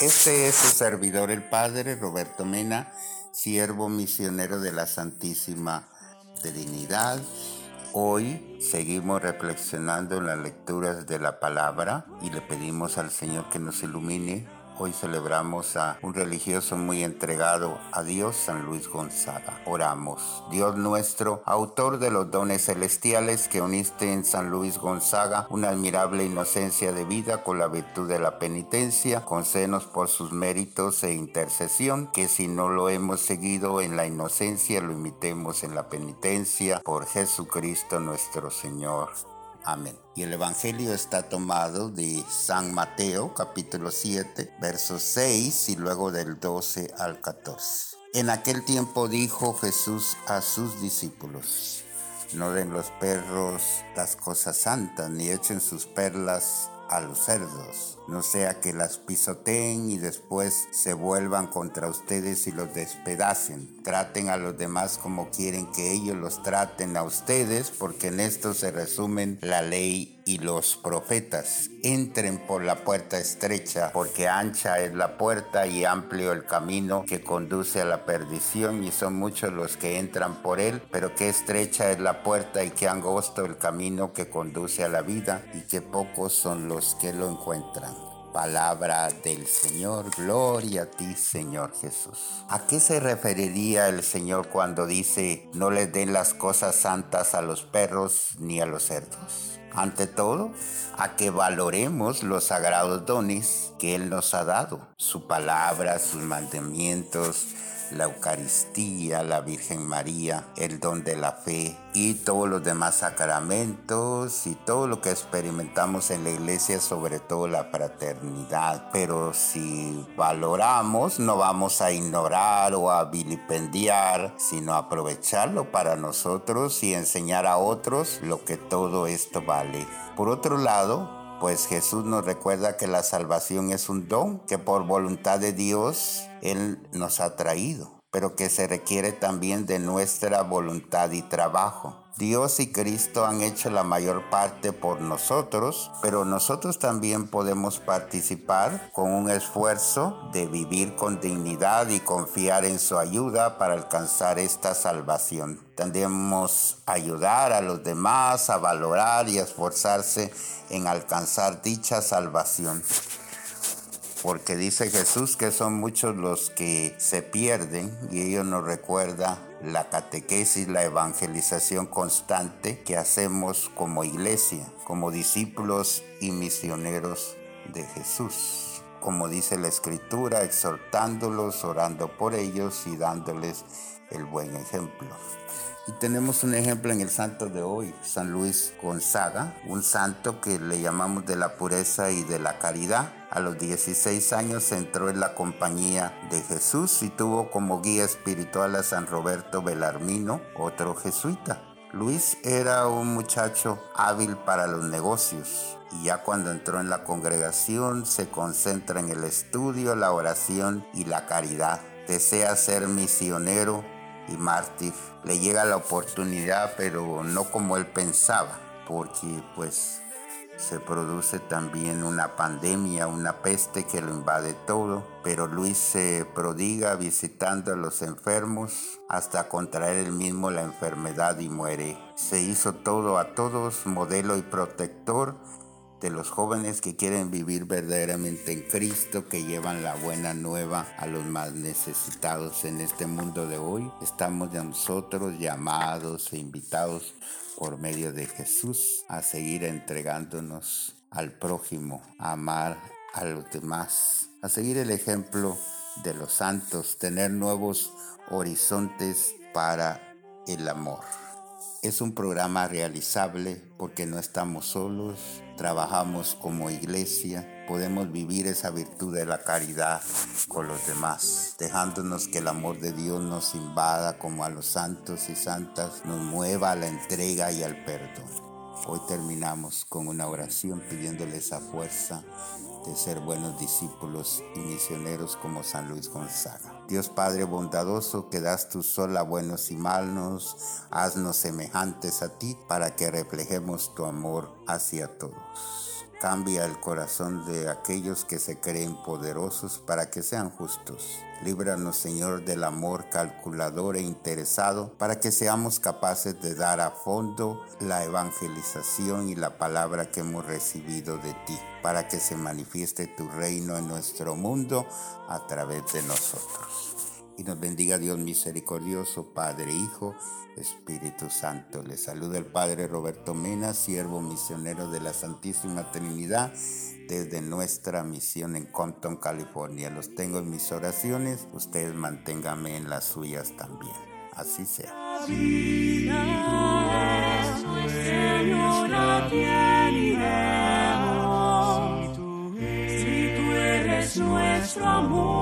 Este es su servidor el Padre Roberto Mena, siervo misionero de la Santísima Trinidad. Hoy seguimos reflexionando en las lecturas de la palabra y le pedimos al Señor que nos ilumine Hoy celebramos a un religioso muy entregado a Dios, San Luis Gonzaga. Oramos. Dios nuestro, autor de los dones celestiales que uniste en San Luis Gonzaga una admirable inocencia de vida con la virtud de la penitencia, concédenos por sus méritos e intercesión, que si no lo hemos seguido en la inocencia, lo imitemos en la penitencia por Jesucristo nuestro Señor. Amén. Y el Evangelio está tomado de San Mateo capítulo 7 versos 6 y luego del 12 al 14. En aquel tiempo dijo Jesús a sus discípulos, no den los perros las cosas santas, ni echen sus perlas a los cerdos, no sea que las pisoteen y después se vuelvan contra ustedes y los despedacen. Traten a los demás como quieren que ellos los traten a ustedes, porque en esto se resumen la ley y los profetas. Entren por la puerta estrecha, porque ancha es la puerta y amplio el camino que conduce a la perdición, y son muchos los que entran por él, pero qué estrecha es la puerta y qué angosto el camino que conduce a la vida, y qué pocos son los que lo encuentran. Palabra del Señor, gloria a ti Señor Jesús. ¿A qué se referiría el Señor cuando dice no les den las cosas santas a los perros ni a los cerdos? ante todo, a que valoremos los sagrados dones que Él nos ha dado, su palabra, sus mandamientos, la Eucaristía, la Virgen María, el don de la fe y todos los demás sacramentos y todo lo que experimentamos en la iglesia, sobre todo la fraternidad. Pero si valoramos, no vamos a ignorar o a vilipendiar, sino aprovecharlo para nosotros y enseñar a otros lo que todo esto vale. Por otro lado, pues Jesús nos recuerda que la salvación es un don que por voluntad de Dios Él nos ha traído, pero que se requiere también de nuestra voluntad y trabajo. Dios y Cristo han hecho la mayor parte por nosotros, pero nosotros también podemos participar con un esfuerzo de vivir con dignidad y confiar en su ayuda para alcanzar esta salvación. Tendemos a ayudar a los demás a valorar y esforzarse en alcanzar dicha salvación porque dice Jesús que son muchos los que se pierden y ello nos recuerda la catequesis, la evangelización constante que hacemos como iglesia, como discípulos y misioneros de Jesús. Como dice la escritura, exhortándolos, orando por ellos y dándoles el buen ejemplo. Y tenemos un ejemplo en el santo de hoy, San Luis Gonzaga, un santo que le llamamos de la pureza y de la caridad. A los 16 años entró en la compañía de Jesús y tuvo como guía espiritual a San Roberto Belarmino, otro jesuita. Luis era un muchacho hábil para los negocios y ya cuando entró en la congregación se concentra en el estudio, la oración y la caridad. Desea ser misionero y mártir. Le llega la oportunidad, pero no como él pensaba, porque pues se produce también una pandemia, una peste que lo invade todo, pero Luis se prodiga visitando a los enfermos hasta contraer él mismo la enfermedad y muere. Se hizo todo a todos, modelo y protector de los jóvenes que quieren vivir verdaderamente en Cristo, que llevan la buena nueva a los más necesitados en este mundo de hoy. Estamos nosotros llamados e invitados por medio de Jesús a seguir entregándonos al prójimo, a amar a los demás, a seguir el ejemplo de los santos, tener nuevos horizontes para el amor. Es un programa realizable porque no estamos solos, trabajamos como iglesia, podemos vivir esa virtud de la caridad con los demás, dejándonos que el amor de Dios nos invada como a los santos y santas, nos mueva a la entrega y al perdón. Hoy terminamos con una oración pidiéndole esa fuerza de ser buenos discípulos y misioneros como San Luis Gonzaga. Dios Padre bondadoso, que das tu sol buenos y malos, haznos semejantes a ti para que reflejemos tu amor hacia todos. Cambia el corazón de aquellos que se creen poderosos para que sean justos. Líbranos, Señor, del amor calculador e interesado para que seamos capaces de dar a fondo la evangelización y la palabra que hemos recibido de ti, para que se manifieste tu reino en nuestro mundo a través de nosotros. Y nos bendiga Dios misericordioso, Padre, Hijo, Espíritu Santo. Le saluda el Padre Roberto Mena, siervo misionero de la Santísima Trinidad desde nuestra misión en Compton, California. Los tengo en mis oraciones, ustedes manténganme en las suyas también. Así sea. Si tú eres nuestro amor.